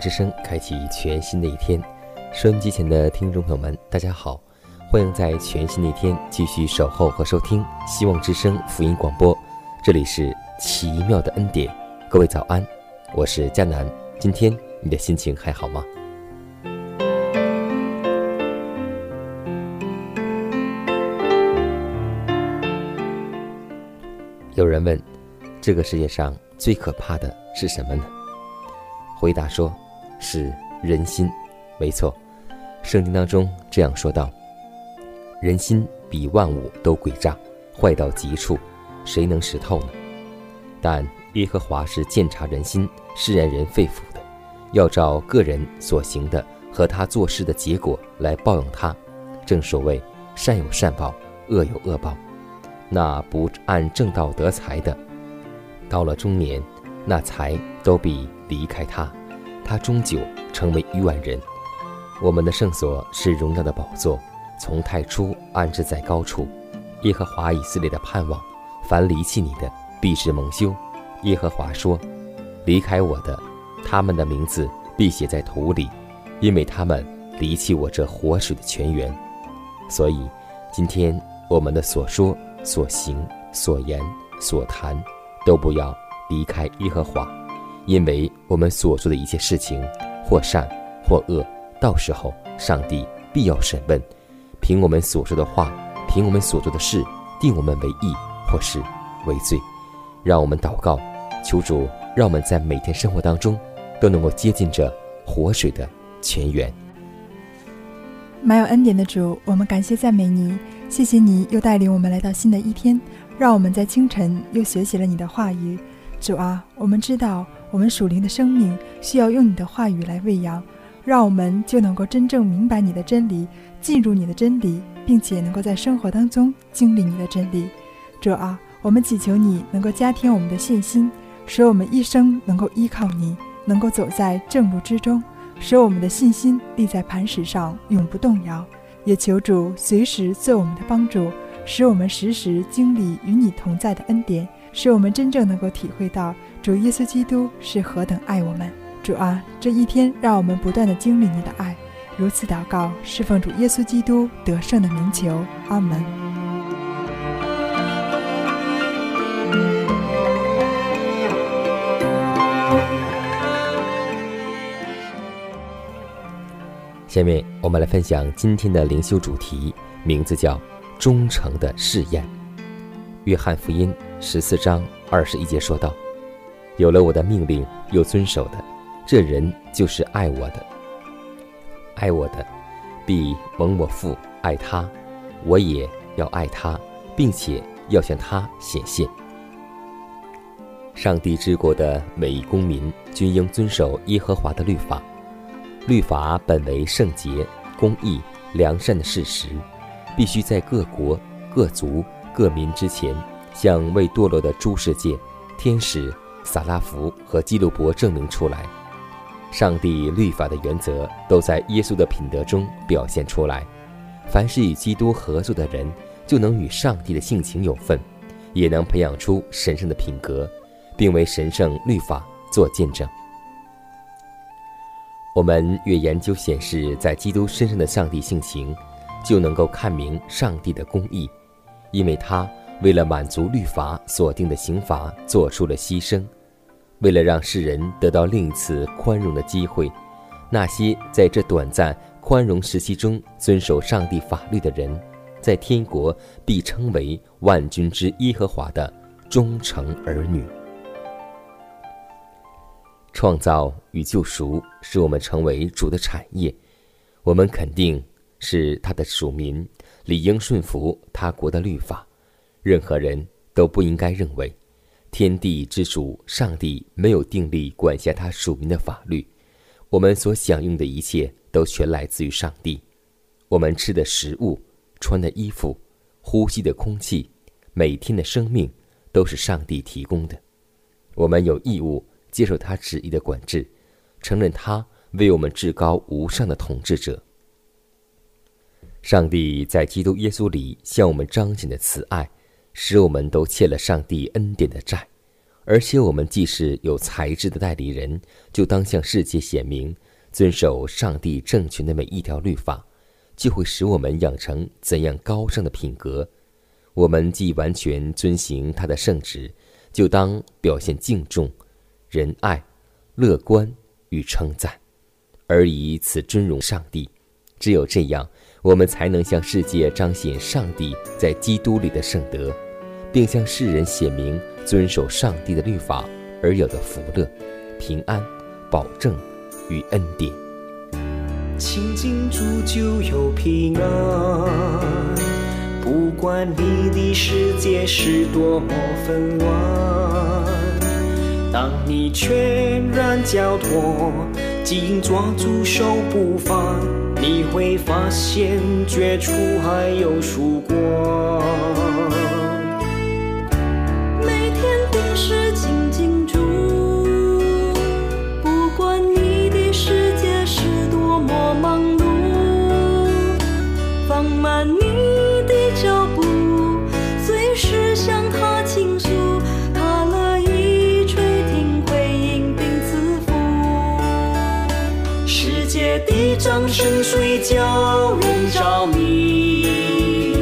之声开启全新的一天，收音机前的听众朋友们，大家好，欢迎在全新的一天继续守候和收听希望之声福音广播，这里是奇妙的恩典，各位早安，我是佳南，今天你的心情还好吗？有人问，这个世界上最可怕的是什么呢？回答说：“是人心，没错。圣经当中这样说道：人心比万物都诡诈，坏到极处，谁能识透呢？但耶和华是鉴察人心、试验人肺腑的，要照个人所行的和他做事的结果来报应他。正所谓，善有善报，恶有恶报。那不按正道得财的，到了中年。”那财都必离开他，他终究成为亿万人。我们的圣所是荣耀的宝座，从太初安置在高处。耶和华以色列的盼望，凡离弃你的，必是蒙羞。耶和华说：“离开我的，他们的名字必写在土里，因为他们离弃我这活水的泉源。”所以，今天我们的所说、所行、所言、所谈，都不要。离开耶和华，因为我们所做的一切事情，或善或恶，到时候上帝必要审问，凭我们所说的话，凭我们所做的事，定我们为义或是为罪。让我们祷告，求主让我们在每天生活当中都能够接近这活水的泉源。满有恩典的主，我们感谢赞美你，谢谢你又带领我们来到新的一天，让我们在清晨又学习了你的话语。主啊，我们知道我们属灵的生命需要用你的话语来喂养，让我们就能够真正明白你的真理，进入你的真理，并且能够在生活当中经历你的真理。主啊，我们祈求你能够加添我们的信心，使我们一生能够依靠你，能够走在正路之中，使我们的信心立在磐石上，永不动摇。也求主随时做我们的帮助，使我们时时经历与你同在的恩典。使我们真正能够体会到主耶稣基督是何等爱我们。主啊，这一天让我们不断的经历你的爱。如此祷告，侍奉主耶稣基督得胜的名求。阿门。下面我们来分享今天的灵修主题，名字叫“忠诚的试验”。约翰福音。十四章二十一节说道：“有了我的命令又遵守的，这人就是爱我的。爱我的，必蒙我父爱他，我也要爱他，并且要向他显现。上帝之国的每一公民均应遵守耶和华的律法。律法本为圣洁、公义、良善的事实，必须在各国、各族、各民之前。”向未堕落的诸世界、天使、撒拉福和基路伯证明出来，上帝律法的原则都在耶稣的品德中表现出来。凡是与基督合作的人，就能与上帝的性情有份，也能培养出神圣的品格，并为神圣律法做见证。我们越研究显示在基督身上的上帝性情，就能够看明上帝的公义，因为他为了满足律法所定的刑罚，做出了牺牲，为了让世人得到另一次宽容的机会，那些在这短暂宽容时期中遵守上帝法律的人，在天国必称为万军之耶和华的忠诚儿女。创造与救赎使我们成为主的产业，我们肯定是他的属民，理应顺服他国的律法。任何人都不应该认为，天地之主上帝没有定立管辖他属民的法律。我们所享用的一切都全来自于上帝。我们吃的食物、穿的衣服、呼吸的空气、每天的生命，都是上帝提供的。我们有义务。接受他旨意的管制，承认他为我们至高无上的统治者。上帝在基督耶稣里向我们彰显的慈爱，使我们都欠了上帝恩典的债。而且我们既是有才智的代理人，就当向世界显明，遵守上帝政权的每一条律法，就会使我们养成怎样高尚的品格。我们既完全遵行他的圣旨，就当表现敬重。仁爱、乐观与称赞，而以此尊荣上帝。只有这样，我们才能向世界彰显上帝在基督里的圣德，并向世人显明遵守上帝的律法而有的福乐、平安、保证与恩典。亲近主就有平安，不管你的世界是多么纷乱。当你全然交托，紧抓住手不放，你会发现绝处还有曙光。深水叫人着迷，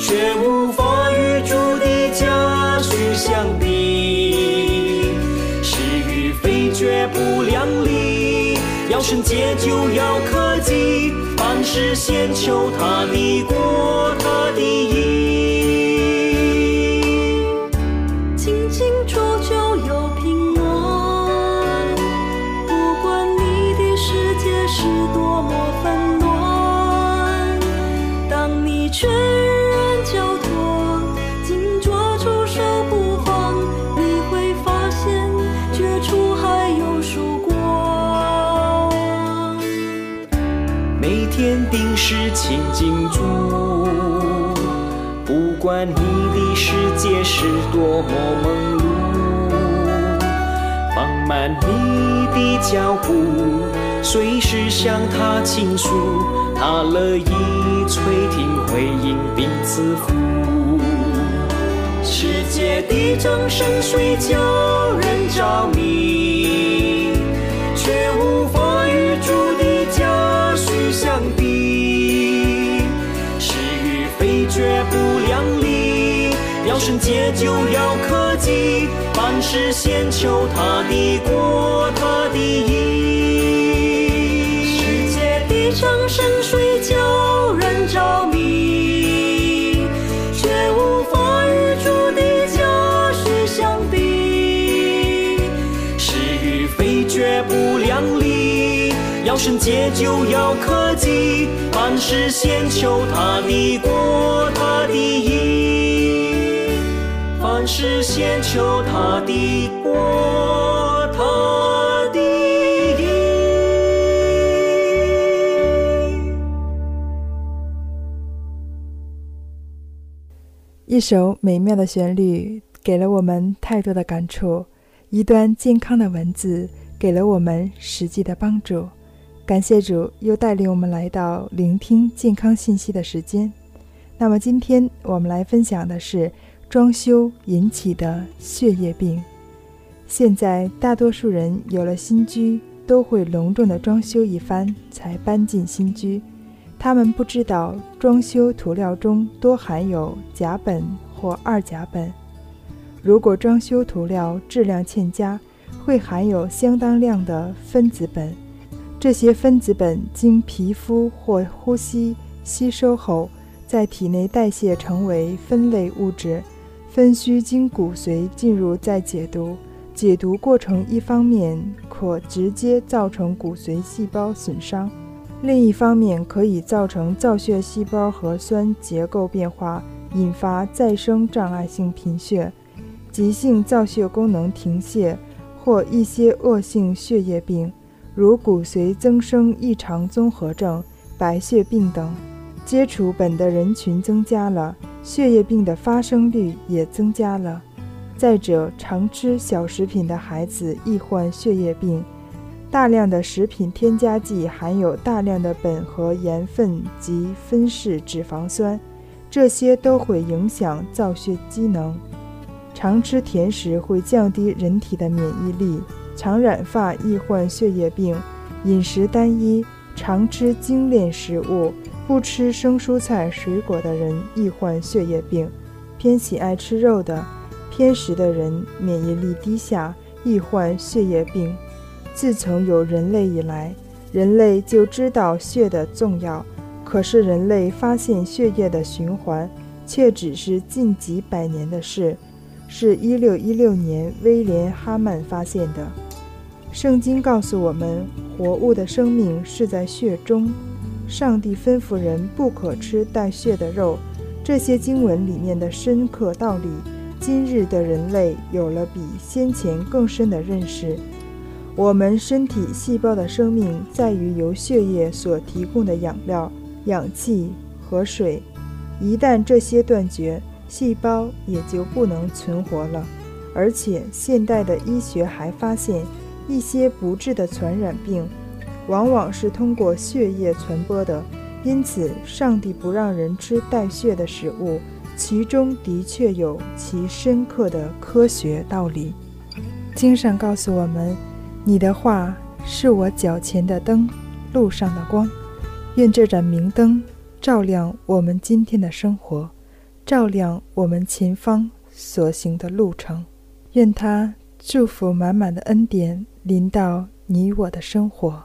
却无法与主的家许相比。是与非绝不两立，要圣洁就要科技，凡事先求他的国，亲近主，不管你的世界是多么忙碌，放慢你的脚步，随时向他倾诉，他乐意垂听回应并赐福。世界的掌声虽叫人着要圣洁就要科技，凡事先求他的国，他的义。世界的掌声水叫人着迷，却无法与主的家训相比。是与非绝不量力，要圣洁就要科技。凡事先求他的国，他的义；是先求他的国，他的义。一首美妙的旋律给了我们太多的感触，一段健康的文字给了我们实际的帮助。感谢主又带领我们来到聆听健康信息的时间。那么今天我们来分享的是装修引起的血液病。现在大多数人有了新居，都会隆重的装修一番才搬进新居。他们不知道装修涂料中多含有甲苯或二甲苯。如果装修涂料质量欠佳，会含有相当量的分子苯。这些分子苯经皮肤或呼吸吸收后，在体内代谢成为分类物质，分需经骨髓进入再解毒。解毒过程一方面可直接造成骨髓细胞损伤，另一方面可以造成造血细胞核酸结构变化，引发再生障碍性贫血。急性造血功能停泄，或一些恶性血液病，如骨髓增生异常综合症、白血病等。接触苯的人群增加了，血液病的发生率也增加了。再者，常吃小食品的孩子易患血液病。大量的食品添加剂含有大量的苯和盐分及分式脂肪酸，这些都会影响造血机能。常吃甜食会降低人体的免疫力，常染发易患血液病。饮食单一，常吃精炼食物，不吃生蔬菜水果的人易患血液病。偏喜爱吃肉的、偏食的人免疫力低下，易患血液病。自从有人类以来，人类就知道血的重要。可是人类发现血液的循环，却只是近几百年的事。是一六一六年威廉哈曼发现的。圣经告诉我们，活物的生命是在血中。上帝吩咐人不可吃带血的肉。这些经文里面的深刻道理，今日的人类有了比先前更深的认识。我们身体细胞的生命在于由血液所提供的养料、氧气和水。一旦这些断绝，细胞也就不能存活了，而且现代的医学还发现，一些不治的传染病，往往是通过血液传播的。因此，上帝不让人吃带血的食物，其中的确有其深刻的科学道理。经上告诉我们：“你的话是我脚前的灯，路上的光。”愿这盏明灯照亮我们今天的生活。照亮我们前方所行的路程，愿他祝福满满的恩典临到你我的生活。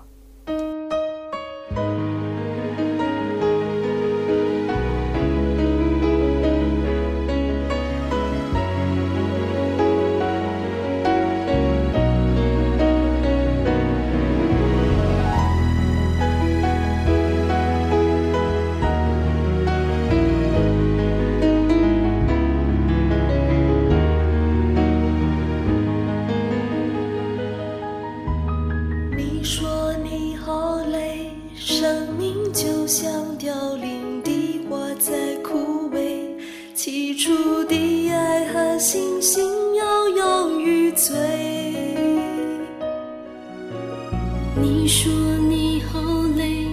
心摇摇欲坠，你说你好累，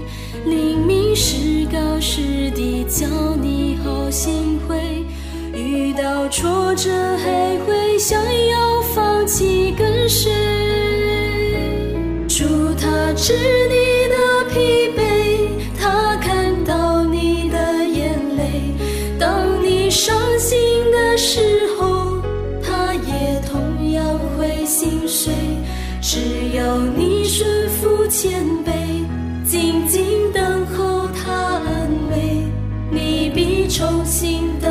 明明是高是低，叫你好心灰，遇到挫折还会想要放弃，跟谁？祝他知你。重新的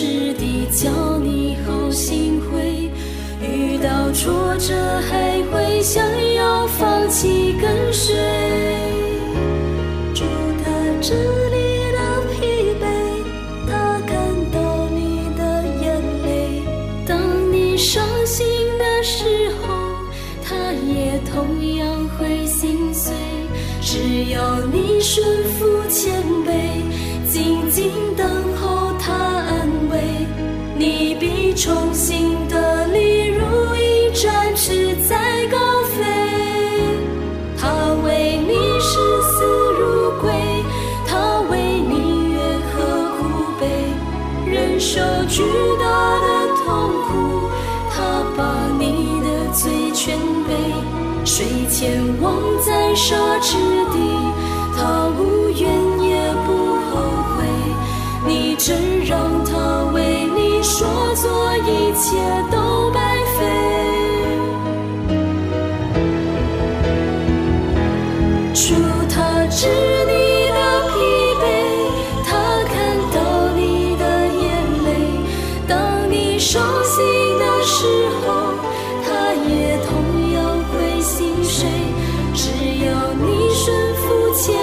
是地叫你好心灰，遇到挫折还会想要放弃跟随，主他这里的疲惫，他看到你的眼泪，当你伤心的时候，他也同样会心碎，只要你顺服谦卑，紧紧。重新得力，如鹰展翅在高飞。他为你视死如归，他为你约何苦悲，忍受巨大的痛苦，他把你的罪全背。水前往在沙场伤心的时候，他也同样会心碎。只要你顺服谦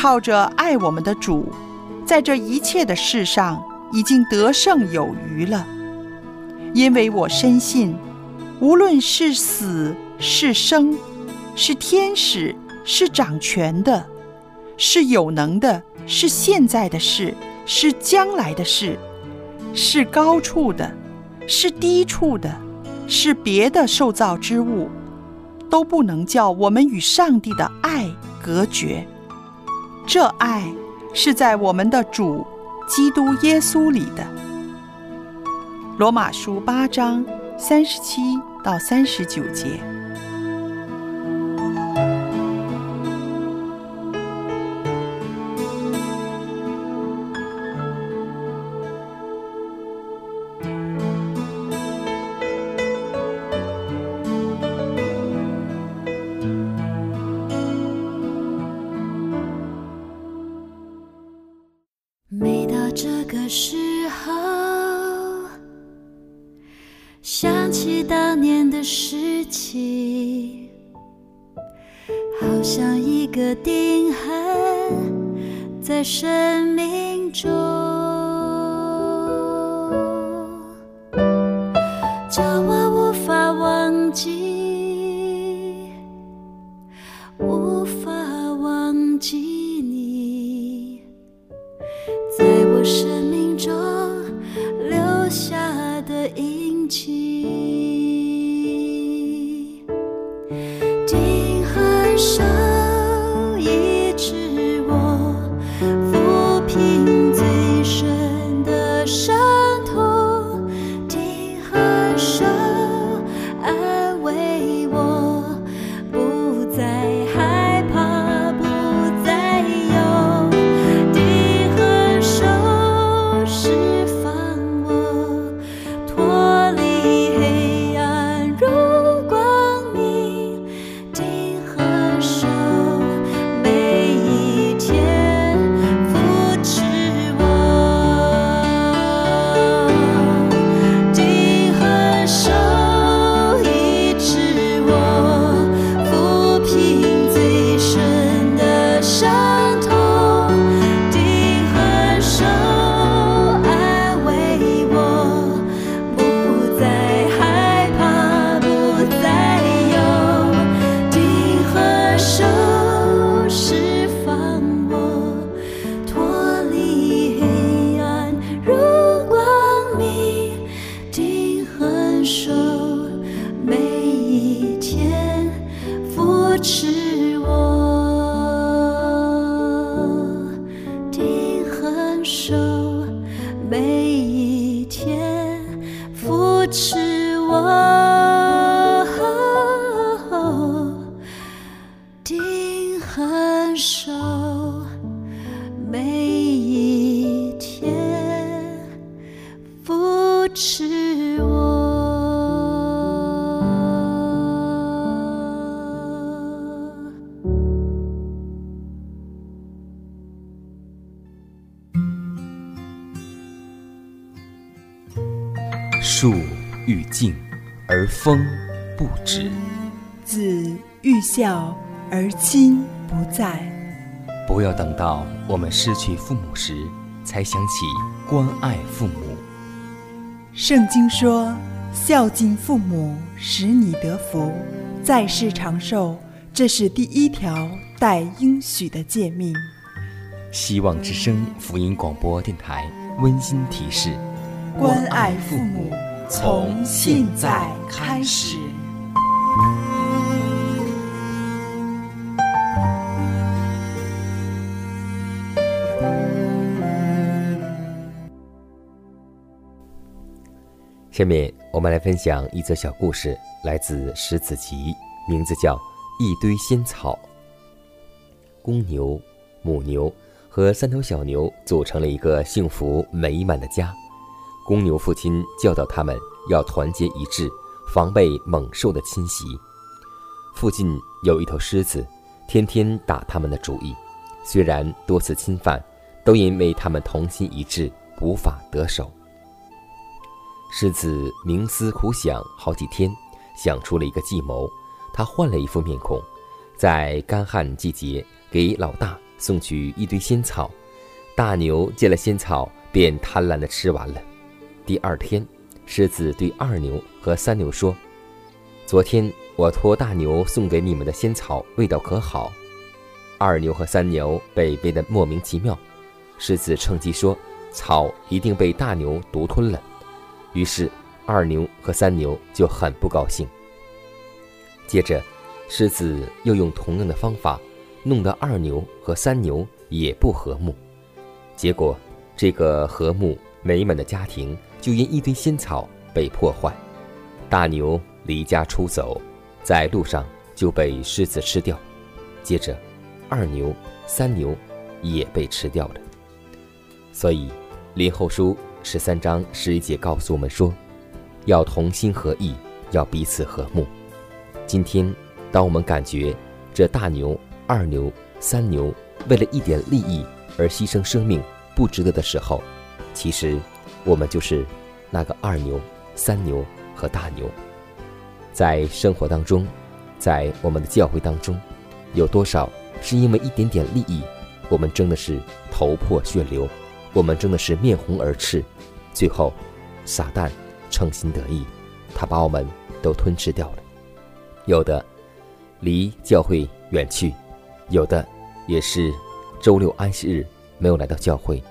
靠着爱我们的主，在这一切的事上已经得胜有余了。因为我深信，无论是死是生，是天使是掌权的，是有能的，是现在的事，是将来的事，是高处的，是低处的，是别的受造之物，都不能叫我们与上帝的爱隔绝。这爱是在我们的主基督耶稣里的。罗马书八章三十七到三十九节。定恒守每一天，扶持我。树欲静，而风不止。子欲孝而亲不在。不要等到我们失去父母时，才想起关爱父母。圣经说：“孝敬父母，使你得福，在世长寿。”这是第一条带应许的诫命。希望之声福音广播电台温馨提示：关爱父母，从现在开始。下面我们来分享一则小故事，来自《石子集》，名字叫《一堆仙草》。公牛、母牛和三头小牛组成了一个幸福美满的家。公牛父亲教导他们要团结一致，防备猛兽的侵袭。附近有一头狮子，天天打他们的主意，虽然多次侵犯，都因为他们同心一致，无法得手。狮子冥思苦想好几天，想出了一个计谋。他换了一副面孔，在干旱季节给老大送去一堆仙草。大牛见了仙草，便贪婪地吃完了。第二天，狮子对二牛和三牛说：“昨天我托大牛送给你们的仙草，味道可好？”二牛和三牛被喂得莫名其妙。狮子趁机说：“草一定被大牛独吞了。”于是，二牛和三牛就很不高兴。接着，狮子又用同样的方法，弄得二牛和三牛也不和睦。结果，这个和睦美满的家庭就因一堆仙草被破坏。大牛离家出走，在路上就被狮子吃掉。接着，二牛、三牛也被吃掉了。所以，林后书。十三章十一节告诉我们说，要同心合意，要彼此和睦。今天，当我们感觉这大牛、二牛、三牛为了一点利益而牺牲生命不值得的时候，其实我们就是那个二牛、三牛和大牛。在生活当中，在我们的教会当中，有多少是因为一点点利益，我们争的是头破血流？我们真的是面红耳赤，最后，撒旦称心得意，他把我们都吞吃掉了。有的离教会远去，有的也是周六安息日没有来到教会，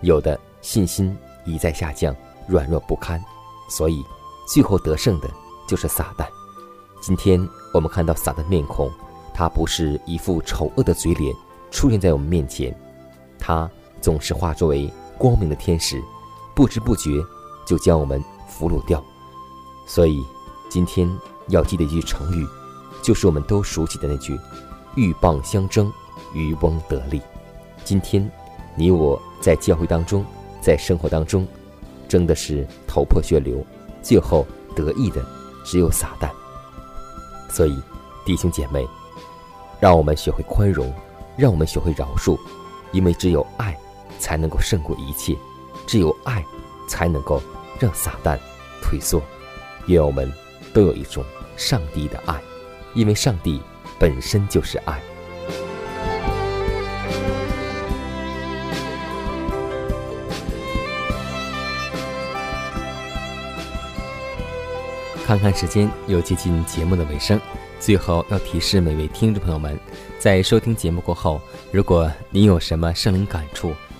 有的信心一再下降，软弱不堪。所以，最后得胜的就是撒旦。今天我们看到撒旦面孔，他不是一副丑恶的嘴脸出现在我们面前，他。总是化作为光明的天使，不知不觉就将我们俘虏掉。所以，今天要记得一句成语，就是我们都熟悉的那句“鹬蚌相争，渔翁得利”。今天，你我在教会当中，在生活当中，争的是头破血流，最后得意的只有撒旦。所以，弟兄姐妹，让我们学会宽容，让我们学会饶恕，因为只有爱。才能够胜过一切，只有爱，才能够让撒旦退缩。愿我们都有一种上帝的爱，因为上帝本身就是爱。看看时间，又接近节目的尾声，最后要提示每位听众朋友们，在收听节目过后，如果您有什么圣灵感触，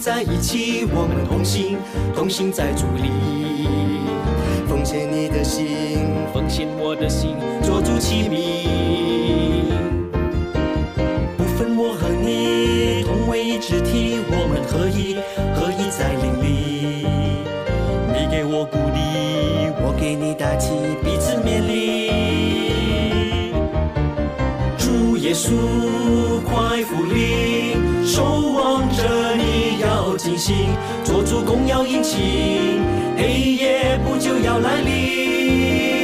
在一起，我们同行，同行在主里。奉献你的心，奉献我的心，做主器皿。不分我和你，同为一肢体，我们合一，合一在灵里。你给我鼓励，我给你打气，彼此勉励。主耶稣，快复临，守望着你要。尽心做主公要殷勤，黑夜不久要来临。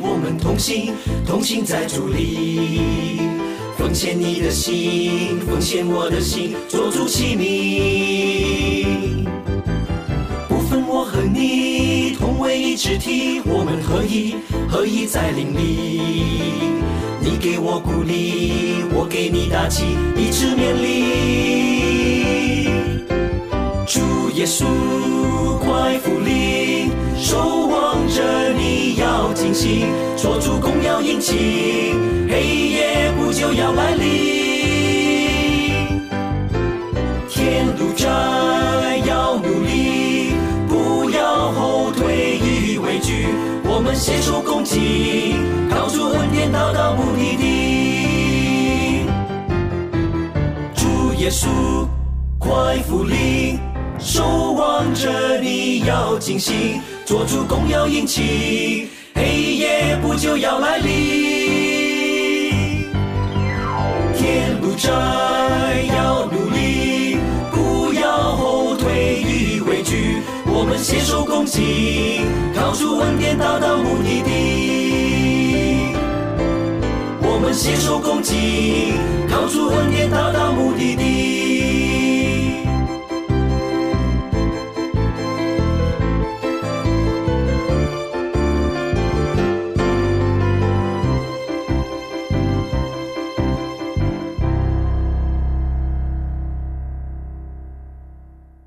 我们同心。同心在主里，奉献你的心，奉献我的心，做主器皿。不分我和你，同为一肢体，我们合一，合一在灵里。你给我鼓励，我给你打气，一直勉励。主耶稣，快复临，守望着你要惊醒。做主公要殷勤，黑夜不久要来临。天路窄要努力，不要后退与畏惧。我们携手共进，靠主恩典到达目的地。主耶稣快复临，守望着你要警醒，做主公要殷勤。黑夜不久要来临，天路窄要努力，不要后退与畏惧。我们携手共进，靠主恩典达到目的地。我们携手共进，高处横天到达目的地